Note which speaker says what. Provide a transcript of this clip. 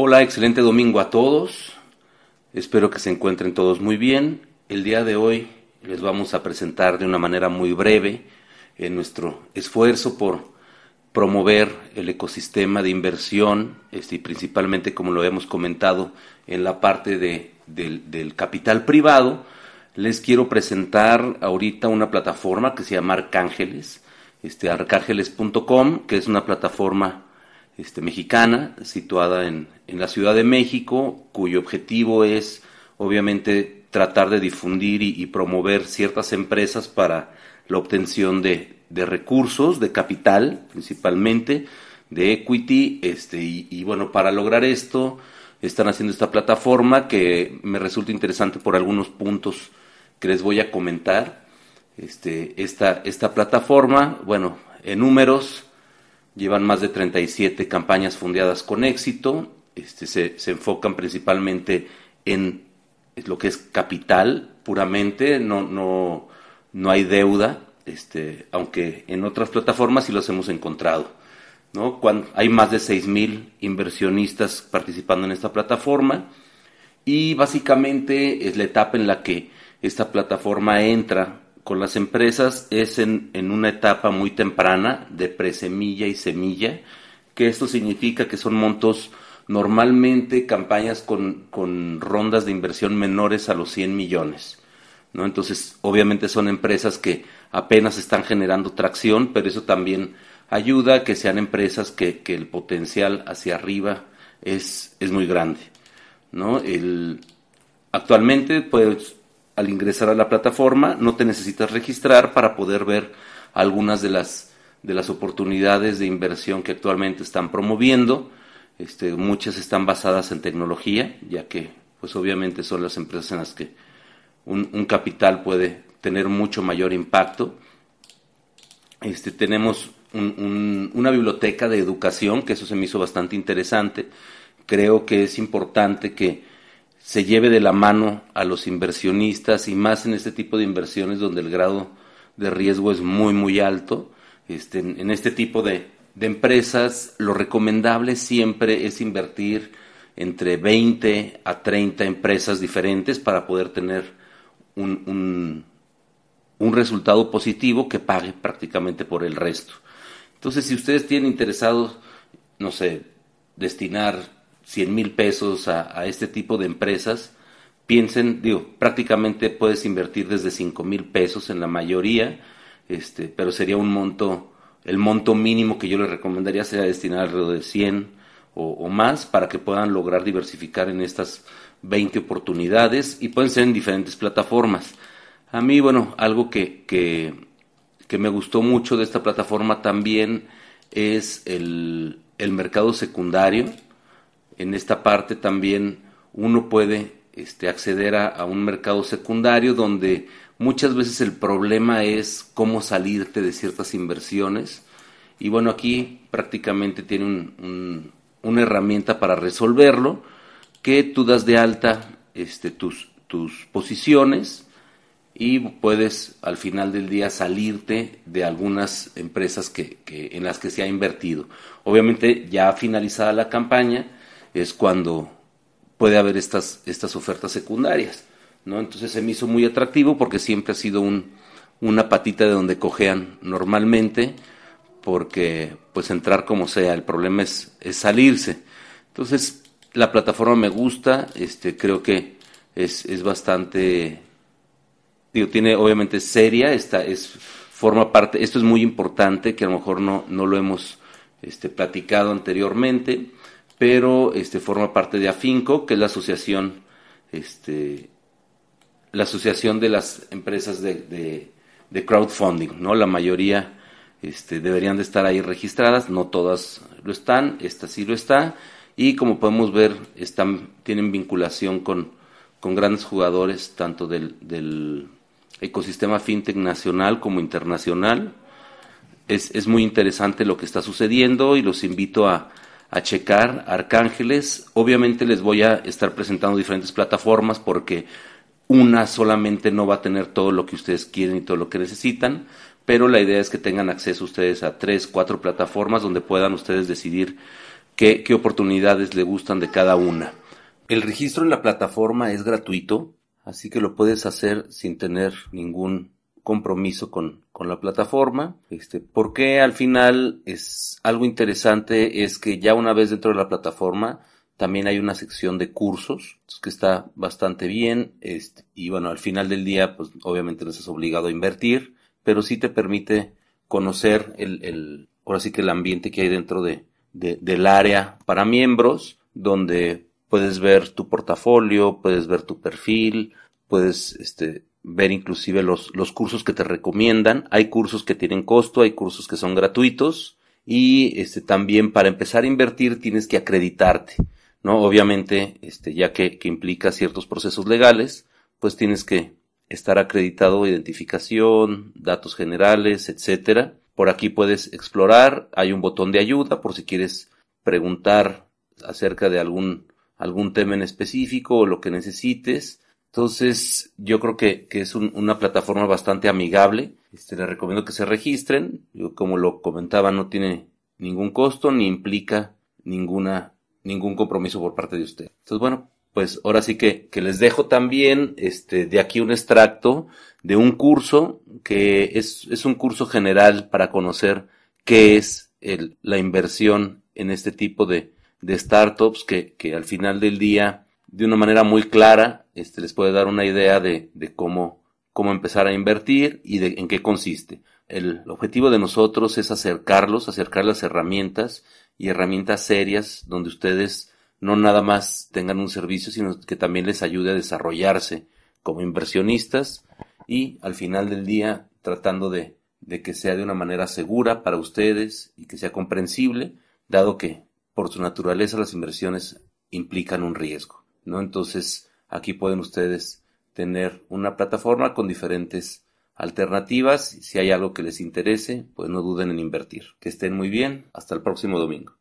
Speaker 1: Hola, excelente domingo a todos. Espero que se encuentren todos muy bien. El día de hoy les vamos a presentar de una manera muy breve en nuestro esfuerzo por promover el ecosistema de inversión este, principalmente, como lo hemos comentado, en la parte de, del, del capital privado. Les quiero presentar ahorita una plataforma que se llama Arcángeles, este, arcángeles.com, que es una plataforma este, mexicana, situada en, en, la Ciudad de México, cuyo objetivo es obviamente tratar de difundir y, promover ciertas empresas para la obtención de, de, recursos, de capital principalmente, de equity, este, y, y, bueno, para lograr esto están haciendo esta plataforma que me resulta interesante por algunos puntos que les voy a comentar. Este, esta, esta plataforma, bueno, en números, Llevan más de 37 campañas fundadas con éxito. Este, se, se, enfocan principalmente en lo que es capital puramente, no, no, no hay deuda, este, aunque en otras plataformas sí los hemos encontrado. ¿no? Cuando, hay más de 6.000 inversionistas participando en esta plataforma y básicamente es la etapa en la que esta plataforma entra con las empresas es en, en una etapa muy temprana de presemilla y semilla, que esto significa que son montos normalmente campañas con, con, rondas de inversión menores a los 100 millones. ¿no? Entonces, obviamente son empresas que apenas están generando tracción, pero eso también ayuda a que sean empresas que, que el potencial hacia arriba es, es muy grande. ¿no? El, actualmente, pues, al ingresar a la plataforma no te necesitas registrar para poder ver algunas de las, de las oportunidades de inversión que actualmente están promoviendo. Este, muchas están basadas en tecnología, ya que pues obviamente son las empresas en las que un, capital puede tener mucho mayor impacto. Este, tenemos un, un, una biblioteca de educación, que eso se me hizo bastante interesante. Creo que es importante que se lleve de la mano a los inversionistas y más en este tipo de inversiones donde el grado de riesgo es muy, muy alto. Este, en, este tipo de, de empresas, lo recomendable siempre es invertir entre 20 a 30 empresas diferentes para poder tener un, un, un, resultado positivo que pague prácticamente por el resto. Entonces, si ustedes tienen interesados, no sé, destinar 100 mil pesos a, este tipo de empresas, piensen, digo, prácticamente puedes invertir desde 5 mil pesos en la mayoría, este, pero sería un monto, el monto mínimo que yo les recomendaría sería destinar alrededor de 100 o, o más para que puedan lograr diversificar en estas 20 oportunidades y pueden ser en diferentes plataformas. A mí, bueno, algo que, que, que me gustó mucho de esta plataforma también es el, el mercado secundario en esta parte también uno puede este, acceder a, un mercado secundario donde muchas veces el problema es cómo salirte de ciertas inversiones. Y bueno, aquí prácticamente tiene un, un, una herramienta para resolverlo, que tú das de alta este, tus, tus posiciones y puedes al final del día salirte de algunas empresas que, que, en las que se ha invertido. Obviamente ya finalizada la campaña, es cuando puede haber estas, estas ofertas secundarias. ¿no? Entonces se me hizo muy atractivo porque siempre ha sido un, una patita de donde cojean normalmente, porque pues entrar como sea, el problema es, es salirse. Entonces la plataforma me gusta, este, creo que es, es bastante, digo, tiene obviamente seria, esta es, forma parte, esto es muy importante, que a lo mejor no, no lo hemos este, platicado anteriormente, pero este, forma parte de AFINCO, que es la asociación, este, la asociación de las empresas de, de, crowdfunding, ¿no? La mayoría este, deberían de estar ahí registradas, no todas lo están, esta sí lo está, y como podemos ver, están, tienen vinculación con, con grandes jugadores, tanto del, del ecosistema fintech nacional como internacional. Es, es muy interesante lo que está sucediendo y los invito a, a checar Arcángeles. Obviamente les voy a estar presentando diferentes plataformas porque una solamente no va a tener todo lo que ustedes quieren y todo lo que necesitan, pero la idea es que tengan acceso ustedes a tres, cuatro plataformas donde puedan ustedes decidir qué, qué oportunidades le gustan de cada una. El registro en la plataforma es gratuito, así que lo puedes hacer sin tener ningún compromiso con, con la plataforma. Este, porque al final es algo interesante es que ya una vez dentro de la plataforma también hay una sección de cursos que está bastante bien. Este, y bueno, al final del día, pues obviamente no estás obligado a invertir, pero sí te permite conocer el, el ahora sí que el ambiente que hay dentro de, de, del área para miembros, donde puedes ver tu portafolio, puedes ver tu perfil, puedes este, ver inclusive los, los cursos que te recomiendan. Hay cursos que tienen costo, hay cursos que son gratuitos y este, también para empezar a invertir tienes que acreditarte, ¿no? Obviamente, este, ya que, que implica ciertos procesos legales, pues tienes que estar acreditado, identificación, datos generales, etcétera. Por aquí puedes explorar, hay un botón de ayuda por si quieres preguntar acerca de algún, algún tema en específico o lo que necesites. Entonces, yo creo que, que es un, una plataforma bastante amigable. Este, les recomiendo que se registren. Yo, como lo comentaba, no tiene ningún costo ni implica ninguna, ningún compromiso por parte de usted. Entonces, bueno, pues ahora sí que, que les dejo también este, de aquí un extracto de un curso que es, es un curso general para conocer qué es el, la inversión en este tipo de, de startups que, que al final del día de una manera muy clara este, les puede dar una idea de, de cómo, cómo empezar a invertir y de en qué consiste. El objetivo de nosotros es acercarlos, acercar las herramientas y herramientas serias donde ustedes no nada más tengan un servicio, sino que también les ayude a desarrollarse como inversionistas y al final del día tratando de, de que sea de una manera segura para ustedes y que sea comprensible, dado que por su naturaleza las inversiones implican un riesgo. ¿no? Entonces, aquí pueden ustedes tener una plataforma con diferentes alternativas. Si hay algo que les interese, pues no duden en invertir. Que estén muy bien. Hasta el próximo domingo.